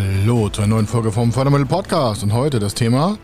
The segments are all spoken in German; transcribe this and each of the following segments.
Hallo zur neuen Folge vom Fördermittel Podcast und heute das Thema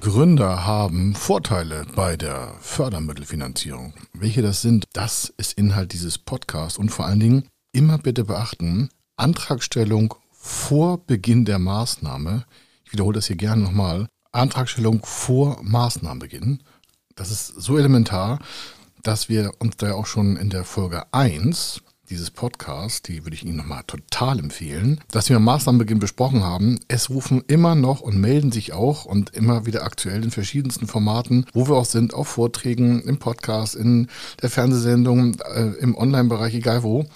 Gründer haben Vorteile bei der Fördermittelfinanzierung. Welche das sind, das ist Inhalt dieses Podcasts und vor allen Dingen immer bitte beachten, Antragstellung vor Beginn der Maßnahme. Ich wiederhole das hier gerne nochmal. Antragstellung vor Maßnahmenbeginn. Das ist so elementar, dass wir uns da auch schon in der Folge 1 dieses Podcasts, die würde ich Ihnen nochmal total empfehlen, dass wir am Maßnahmenbeginn besprochen haben. Es rufen immer noch und melden sich auch und immer wieder aktuell in verschiedensten Formaten, wo wir auch sind, auf Vorträgen, im Podcast, in der Fernsehsendung, äh, im Online-Bereich, egal wo,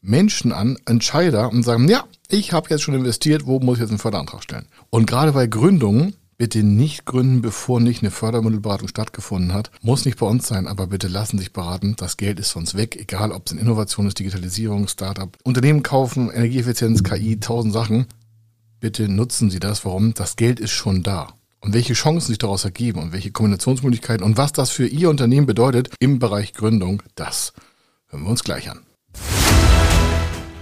Menschen an, Entscheider und sagen, ja, ich habe jetzt schon investiert, wo muss ich jetzt einen Förderantrag stellen? Und gerade bei Gründungen Bitte nicht gründen, bevor nicht eine Fördermittelberatung stattgefunden hat. Muss nicht bei uns sein, aber bitte lassen sich beraten. Das Geld ist sonst weg, egal ob es in Innovation ist, Digitalisierung, Startup, Unternehmen kaufen, Energieeffizienz, KI, tausend Sachen. Bitte nutzen Sie das. Warum? Das Geld ist schon da. Und welche Chancen sich daraus ergeben und welche Kombinationsmöglichkeiten und was das für Ihr Unternehmen bedeutet im Bereich Gründung, das hören wir uns gleich an.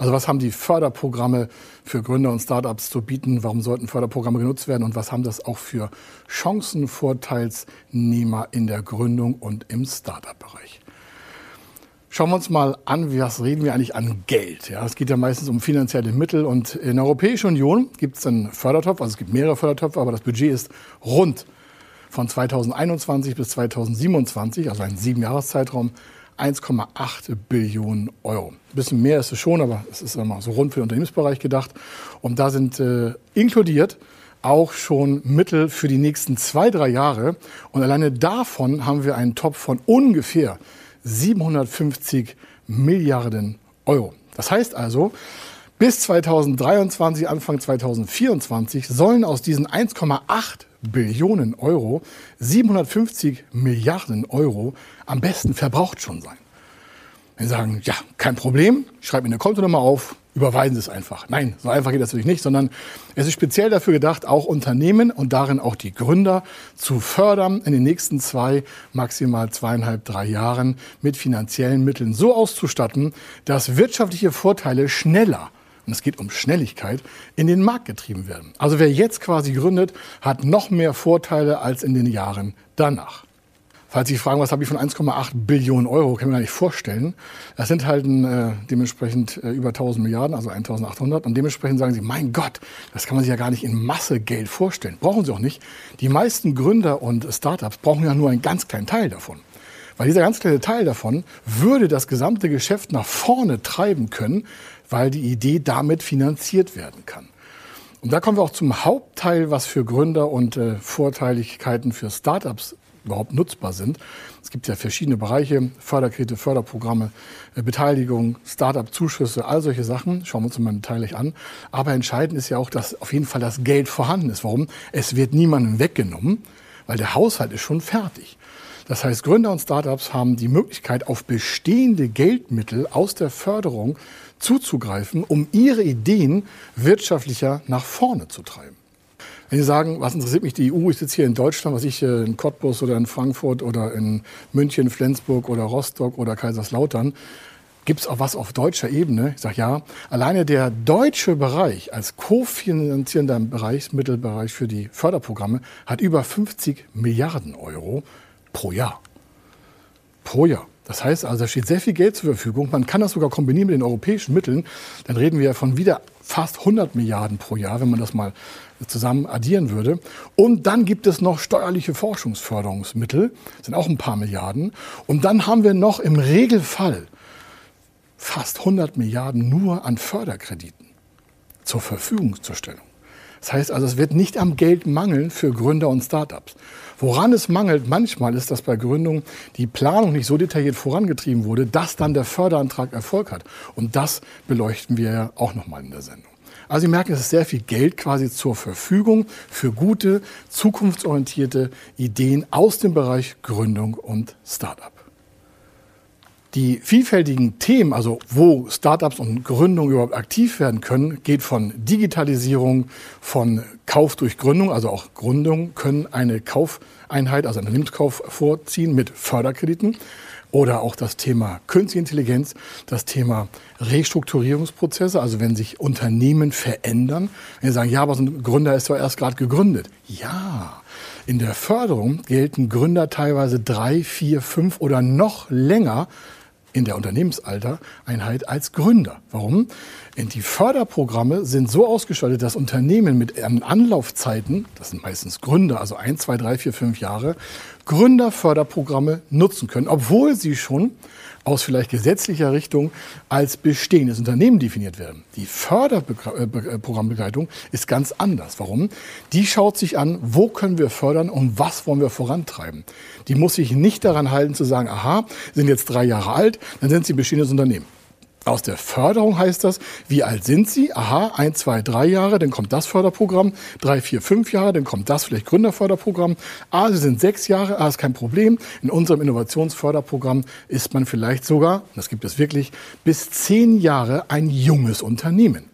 Also was haben die Förderprogramme für Gründer und Startups zu bieten? Warum sollten Förderprogramme genutzt werden? Und was haben das auch für Chancen, Vorteilsnehmer in der Gründung und im Startup-Bereich? Schauen wir uns mal an, was reden wir eigentlich an Geld? Ja, es geht ja meistens um finanzielle Mittel und in der Europäischen Union gibt es einen Fördertopf, also es gibt mehrere Fördertöpfe, aber das Budget ist rund von 2021 bis 2027, also ein Siebenjahreszeitraum, 1,8 Billionen Euro. Ein bisschen mehr ist es schon, aber es ist immer so rund für den Unternehmensbereich gedacht. Und da sind äh, inkludiert auch schon Mittel für die nächsten zwei, drei Jahre. Und alleine davon haben wir einen Topf von ungefähr 750 Milliarden Euro. Das heißt also, bis 2023, Anfang 2024 sollen aus diesen 1,8 Billionen Euro 750 Milliarden Euro am besten verbraucht schon sein. Sie sagen, ja, kein Problem, ich schreibe mir eine Kontonummer auf, überweisen Sie es einfach. Nein, so einfach geht das natürlich nicht, sondern es ist speziell dafür gedacht, auch Unternehmen und darin auch die Gründer zu fördern, in den nächsten zwei, maximal zweieinhalb, drei Jahren mit finanziellen Mitteln so auszustatten, dass wirtschaftliche Vorteile schneller und es geht um Schnelligkeit, in den Markt getrieben werden. Also wer jetzt quasi gründet, hat noch mehr Vorteile als in den Jahren danach. Falls Sie fragen, was habe ich von 1,8 Billionen Euro, kann ich mir gar nicht vorstellen. Das sind halt äh, dementsprechend äh, über 1000 Milliarden, also 1800. Und dementsprechend sagen Sie, mein Gott, das kann man sich ja gar nicht in Masse Geld vorstellen. Brauchen Sie auch nicht. Die meisten Gründer und Startups brauchen ja nur einen ganz kleinen Teil davon. Weil dieser ganz kleine Teil davon würde das gesamte Geschäft nach vorne treiben können, weil die Idee damit finanziert werden kann. Und da kommen wir auch zum Hauptteil, was für Gründer und äh, Vorteiligkeiten für Startups überhaupt nutzbar sind. Es gibt ja verschiedene Bereiche, Förderkredite, Förderprogramme, äh, Beteiligung, Startup-Zuschüsse, all solche Sachen. Schauen wir uns mal teilig an. Aber entscheidend ist ja auch, dass auf jeden Fall das Geld vorhanden ist. Warum? Es wird niemandem weggenommen, weil der Haushalt ist schon fertig. Das heißt, Gründer und Startups haben die Möglichkeit, auf bestehende Geldmittel aus der Förderung zuzugreifen, um ihre Ideen wirtschaftlicher nach vorne zu treiben. Wenn Sie sagen, was interessiert mich die EU? Ich sitze hier in Deutschland, was ich äh, in Cottbus oder in Frankfurt oder in München, Flensburg oder Rostock oder Kaiserslautern. Gibt es auch was auf deutscher Ebene? Ich sage ja. Alleine der deutsche Bereich als kofinanzierender Bereich, Mittelbereich für die Förderprogramme hat über 50 Milliarden Euro pro Jahr. Pro Jahr. Das heißt also, da steht sehr viel Geld zur Verfügung. Man kann das sogar kombinieren mit den europäischen Mitteln. Dann reden wir von wieder fast 100 Milliarden pro Jahr, wenn man das mal zusammen addieren würde. Und dann gibt es noch steuerliche Forschungsförderungsmittel, sind auch ein paar Milliarden. Und dann haben wir noch im Regelfall fast 100 Milliarden nur an Förderkrediten zur Verfügung zur Stellung. Das heißt also, es wird nicht am Geld mangeln für Gründer und Startups. Woran es mangelt manchmal ist, dass bei Gründung die Planung nicht so detailliert vorangetrieben wurde, dass dann der Förderantrag Erfolg hat. Und das beleuchten wir ja auch nochmal in der Sendung. Also Sie merken, es ist sehr viel Geld quasi zur Verfügung für gute, zukunftsorientierte Ideen aus dem Bereich Gründung und Startup. Die vielfältigen Themen, also wo Startups und Gründung überhaupt aktiv werden können, geht von Digitalisierung, von Kauf durch Gründung, also auch Gründung können eine Kaufeinheit, also einen Unternehmenskauf vorziehen mit Förderkrediten. Oder auch das Thema Künstliche Intelligenz, das Thema Restrukturierungsprozesse, also wenn sich Unternehmen verändern. Wenn Sie sagen, ja, aber so ein Gründer ist doch erst gerade gegründet. Ja, in der Förderung gelten Gründer teilweise drei, vier, fünf oder noch länger in der Unternehmensaltereinheit als Gründer. Warum? Die Förderprogramme sind so ausgestaltet, dass Unternehmen mit Anlaufzeiten, das sind meistens Gründer, also ein, zwei, drei, vier, fünf Jahre, Gründerförderprogramme nutzen können, obwohl sie schon aus vielleicht gesetzlicher Richtung als bestehendes Unternehmen definiert werden. Die Förderprogrammbegleitung ist ganz anders. Warum? Die schaut sich an, wo können wir fördern und was wollen wir vorantreiben. Die muss sich nicht daran halten zu sagen, aha, sind jetzt drei Jahre alt, dann sind sie bestehendes Unternehmen. Aus der Förderung heißt das, wie alt sind Sie? Aha, ein, zwei, drei Jahre, dann kommt das Förderprogramm. Drei, vier, fünf Jahre, dann kommt das vielleicht Gründerförderprogramm. Ah, Sie sind sechs Jahre, ah, ist kein Problem. In unserem Innovationsförderprogramm ist man vielleicht sogar, das gibt es wirklich, bis zehn Jahre ein junges Unternehmen.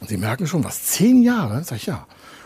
Und Sie merken schon, was, zehn Jahre? Sag ich ja.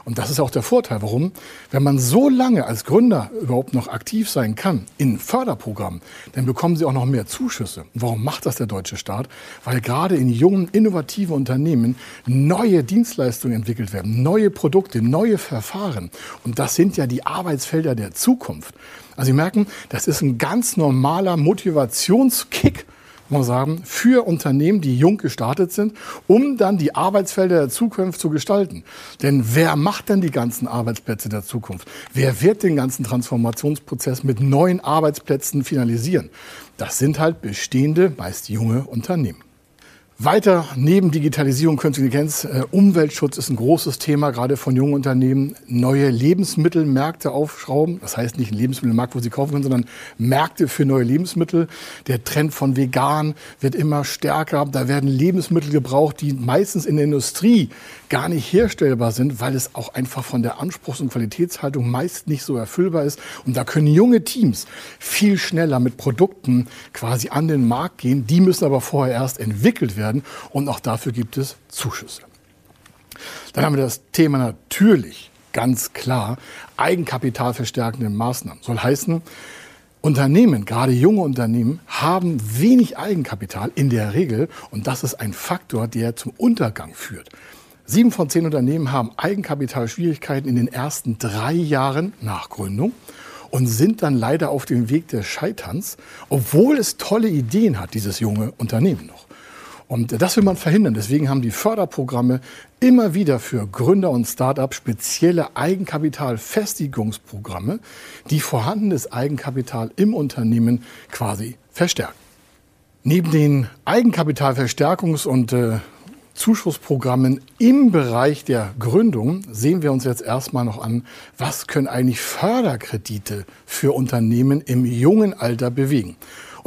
Und das ist auch der Vorteil. Warum? Wenn man so lange als Gründer überhaupt noch aktiv sein kann in Förderprogrammen, dann bekommen sie auch noch mehr Zuschüsse. Warum macht das der deutsche Staat? Weil gerade in jungen, innovativen Unternehmen neue Dienstleistungen entwickelt werden, neue Produkte, neue Verfahren. Und das sind ja die Arbeitsfelder der Zukunft. Also Sie merken, das ist ein ganz normaler Motivationskick muss man sagen, für Unternehmen, die jung gestartet sind, um dann die Arbeitsfelder der Zukunft zu gestalten. Denn wer macht denn die ganzen Arbeitsplätze der Zukunft? Wer wird den ganzen Transformationsprozess mit neuen Arbeitsplätzen finalisieren? Das sind halt bestehende, meist junge Unternehmen. Weiter neben Digitalisierung, Künstliche Intelligenz, äh, Umweltschutz ist ein großes Thema, gerade von jungen Unternehmen. Neue Lebensmittelmärkte aufschrauben. Das heißt nicht ein Lebensmittelmarkt, wo sie kaufen können, sondern Märkte für neue Lebensmittel. Der Trend von vegan wird immer stärker. Da werden Lebensmittel gebraucht, die meistens in der Industrie gar nicht herstellbar sind, weil es auch einfach von der Anspruchs- und Qualitätshaltung meist nicht so erfüllbar ist. Und da können junge Teams viel schneller mit Produkten quasi an den Markt gehen. Die müssen aber vorher erst entwickelt werden werden. Und auch dafür gibt es Zuschüsse. Dann haben wir das Thema natürlich ganz klar Eigenkapitalverstärkende Maßnahmen. Soll heißen, Unternehmen, gerade junge Unternehmen, haben wenig Eigenkapital in der Regel und das ist ein Faktor, der zum Untergang führt. Sieben von zehn Unternehmen haben Eigenkapitalschwierigkeiten in den ersten drei Jahren nach Gründung und sind dann leider auf dem Weg des Scheiterns, obwohl es tolle Ideen hat, dieses junge Unternehmen noch. Und das will man verhindern. Deswegen haben die Förderprogramme immer wieder für Gründer und Start-up spezielle Eigenkapitalfestigungsprogramme, die vorhandenes Eigenkapital im Unternehmen quasi verstärken. Neben den Eigenkapitalverstärkungs- und äh, Zuschussprogrammen im Bereich der Gründung sehen wir uns jetzt erstmal noch an, was können eigentlich Förderkredite für Unternehmen im jungen Alter bewegen.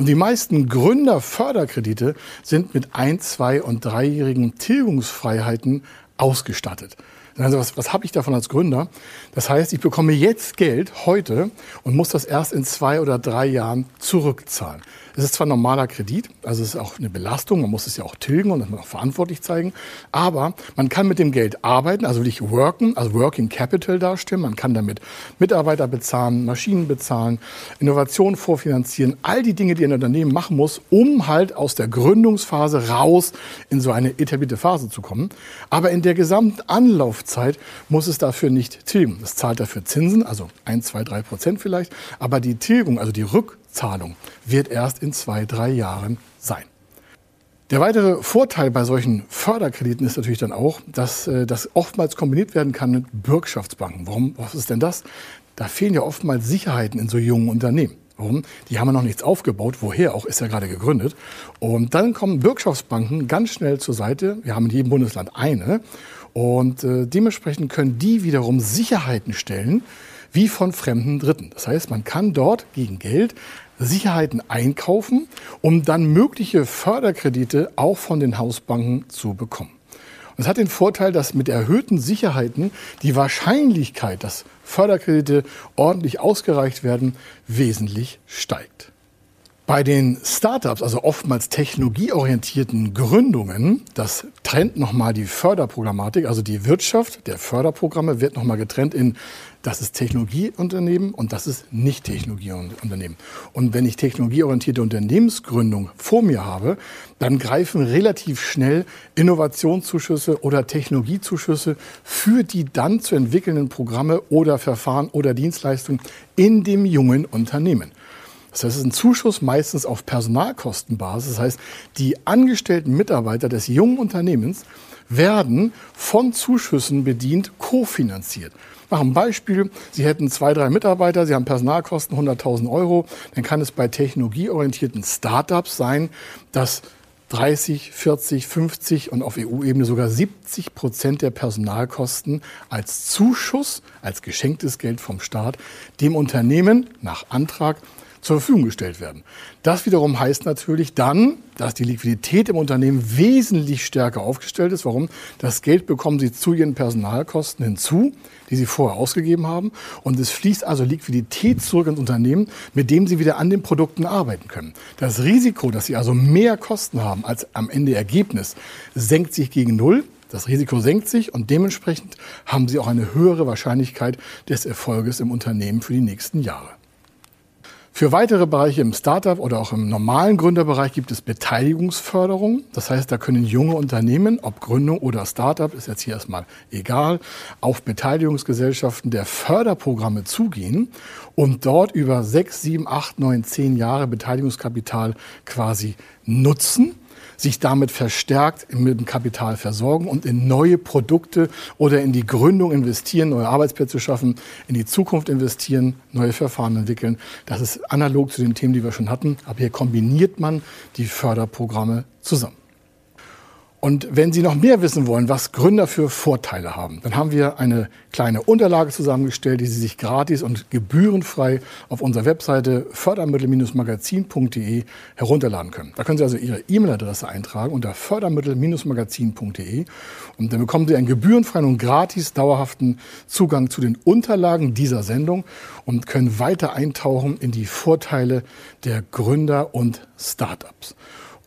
Und die meisten Gründerförderkredite sind mit ein, zwei und dreijährigen Tilgungsfreiheiten ausgestattet. Also was, was habe ich davon als Gründer? Das heißt, ich bekomme jetzt Geld heute und muss das erst in zwei oder drei Jahren zurückzahlen. Es ist zwar normaler Kredit, also es ist auch eine Belastung, man muss es ja auch tilgen und das muss auch verantwortlich zeigen, aber man kann mit dem Geld arbeiten, also wirklich worken, also Working Capital darstellen, man kann damit Mitarbeiter bezahlen, Maschinen bezahlen, Innovationen vorfinanzieren, all die Dinge, die ein Unternehmen machen muss, um halt aus der Gründungsphase raus in so eine etablierte Phase zu kommen. Aber in der gesamten Anlaufzeit muss es dafür nicht tilgen. Es zahlt dafür Zinsen, also ein, zwei, drei Prozent vielleicht, aber die Tilgung, also die Rück Zahlung wird erst in zwei, drei Jahren sein. Der weitere Vorteil bei solchen Förderkrediten ist natürlich dann auch, dass äh, das oftmals kombiniert werden kann mit Bürgschaftsbanken. Warum? Was ist denn das? Da fehlen ja oftmals Sicherheiten in so jungen Unternehmen. Warum? Die haben ja noch nichts aufgebaut. Woher auch? Ist ja gerade gegründet. Und dann kommen Bürgschaftsbanken ganz schnell zur Seite. Wir haben in jedem Bundesland eine. Und äh, dementsprechend können die wiederum Sicherheiten stellen, wie von fremden Dritten. Das heißt, man kann dort gegen Geld Sicherheiten einkaufen, um dann mögliche Förderkredite auch von den Hausbanken zu bekommen. Und es hat den Vorteil, dass mit erhöhten Sicherheiten die Wahrscheinlichkeit, dass Förderkredite ordentlich ausgereicht werden, wesentlich steigt. Bei den Startups, also oftmals technologieorientierten Gründungen, das trennt nochmal die Förderprogrammatik, also die Wirtschaft der Förderprogramme wird nochmal getrennt in das ist Technologieunternehmen und das ist nicht Technologieunternehmen. Und wenn ich technologieorientierte Unternehmensgründung vor mir habe, dann greifen relativ schnell Innovationszuschüsse oder Technologiezuschüsse für die dann zu entwickelnden Programme oder Verfahren oder Dienstleistungen in dem jungen Unternehmen. Das heißt, es ist ein Zuschuss meistens auf Personalkostenbasis. Das heißt, die angestellten Mitarbeiter des jungen Unternehmens werden von Zuschüssen bedient, kofinanziert. Mache ein Beispiel. Sie hätten zwei, drei Mitarbeiter, Sie haben Personalkosten 100.000 Euro. Dann kann es bei technologieorientierten Startups sein, dass 30, 40, 50 und auf EU-Ebene sogar 70 Prozent der Personalkosten als Zuschuss, als geschenktes Geld vom Staat dem Unternehmen nach Antrag zur Verfügung gestellt werden. Das wiederum heißt natürlich dann, dass die Liquidität im Unternehmen wesentlich stärker aufgestellt ist. Warum? Das Geld bekommen Sie zu Ihren Personalkosten hinzu, die Sie vorher ausgegeben haben. Und es fließt also Liquidität zurück ins Unternehmen, mit dem Sie wieder an den Produkten arbeiten können. Das Risiko, dass Sie also mehr Kosten haben als am Ende Ergebnis, senkt sich gegen Null. Das Risiko senkt sich und dementsprechend haben Sie auch eine höhere Wahrscheinlichkeit des Erfolges im Unternehmen für die nächsten Jahre. Für weitere Bereiche im Startup oder auch im normalen Gründerbereich gibt es Beteiligungsförderung. Das heißt, da können junge Unternehmen, ob Gründung oder Startup, ist jetzt hier erstmal egal, auf Beteiligungsgesellschaften der Förderprogramme zugehen und dort über sechs, sieben, acht, neun, zehn Jahre Beteiligungskapital quasi nutzen sich damit verstärkt mit dem Kapital versorgen und in neue Produkte oder in die Gründung investieren, neue Arbeitsplätze schaffen, in die Zukunft investieren, neue Verfahren entwickeln. Das ist analog zu den Themen, die wir schon hatten. Aber hier kombiniert man die Förderprogramme zusammen. Und wenn Sie noch mehr wissen wollen, was Gründer für Vorteile haben, dann haben wir eine kleine Unterlage zusammengestellt, die Sie sich gratis und gebührenfrei auf unserer Webseite fördermittel-magazin.de herunterladen können. Da können Sie also Ihre E-Mail-Adresse eintragen unter fördermittel-magazin.de und dann bekommen Sie einen gebührenfreien und gratis dauerhaften Zugang zu den Unterlagen dieser Sendung und können weiter eintauchen in die Vorteile der Gründer und Startups.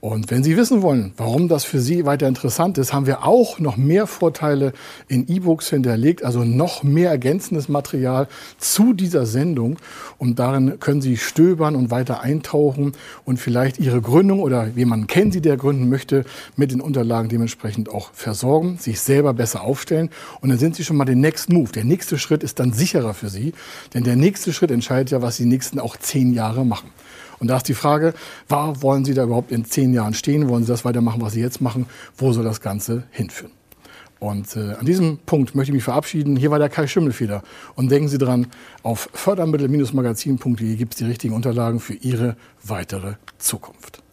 Und wenn Sie wissen wollen, warum das für Sie weiter interessant ist, haben wir auch noch mehr Vorteile in E-Books hinterlegt, also noch mehr ergänzendes Material zu dieser Sendung. Und darin können Sie stöbern und weiter eintauchen und vielleicht Ihre Gründung oder jemanden kennen Sie, der gründen möchte, mit den Unterlagen dementsprechend auch versorgen, sich selber besser aufstellen. Und dann sind Sie schon mal den Next Move. Der nächste Schritt ist dann sicherer für Sie, denn der nächste Schritt entscheidet ja, was Sie die nächsten auch zehn Jahre machen. Und da ist die Frage, wo wollen Sie da überhaupt in zehn Jahren stehen? Wollen Sie das weitermachen, was Sie jetzt machen? Wo soll das Ganze hinführen? Und äh, an diesem Punkt möchte ich mich verabschieden. Hier war der Kai Schimmelfeder. Und denken Sie dran, auf fördermittel-magazin.de gibt es die richtigen Unterlagen für Ihre weitere Zukunft.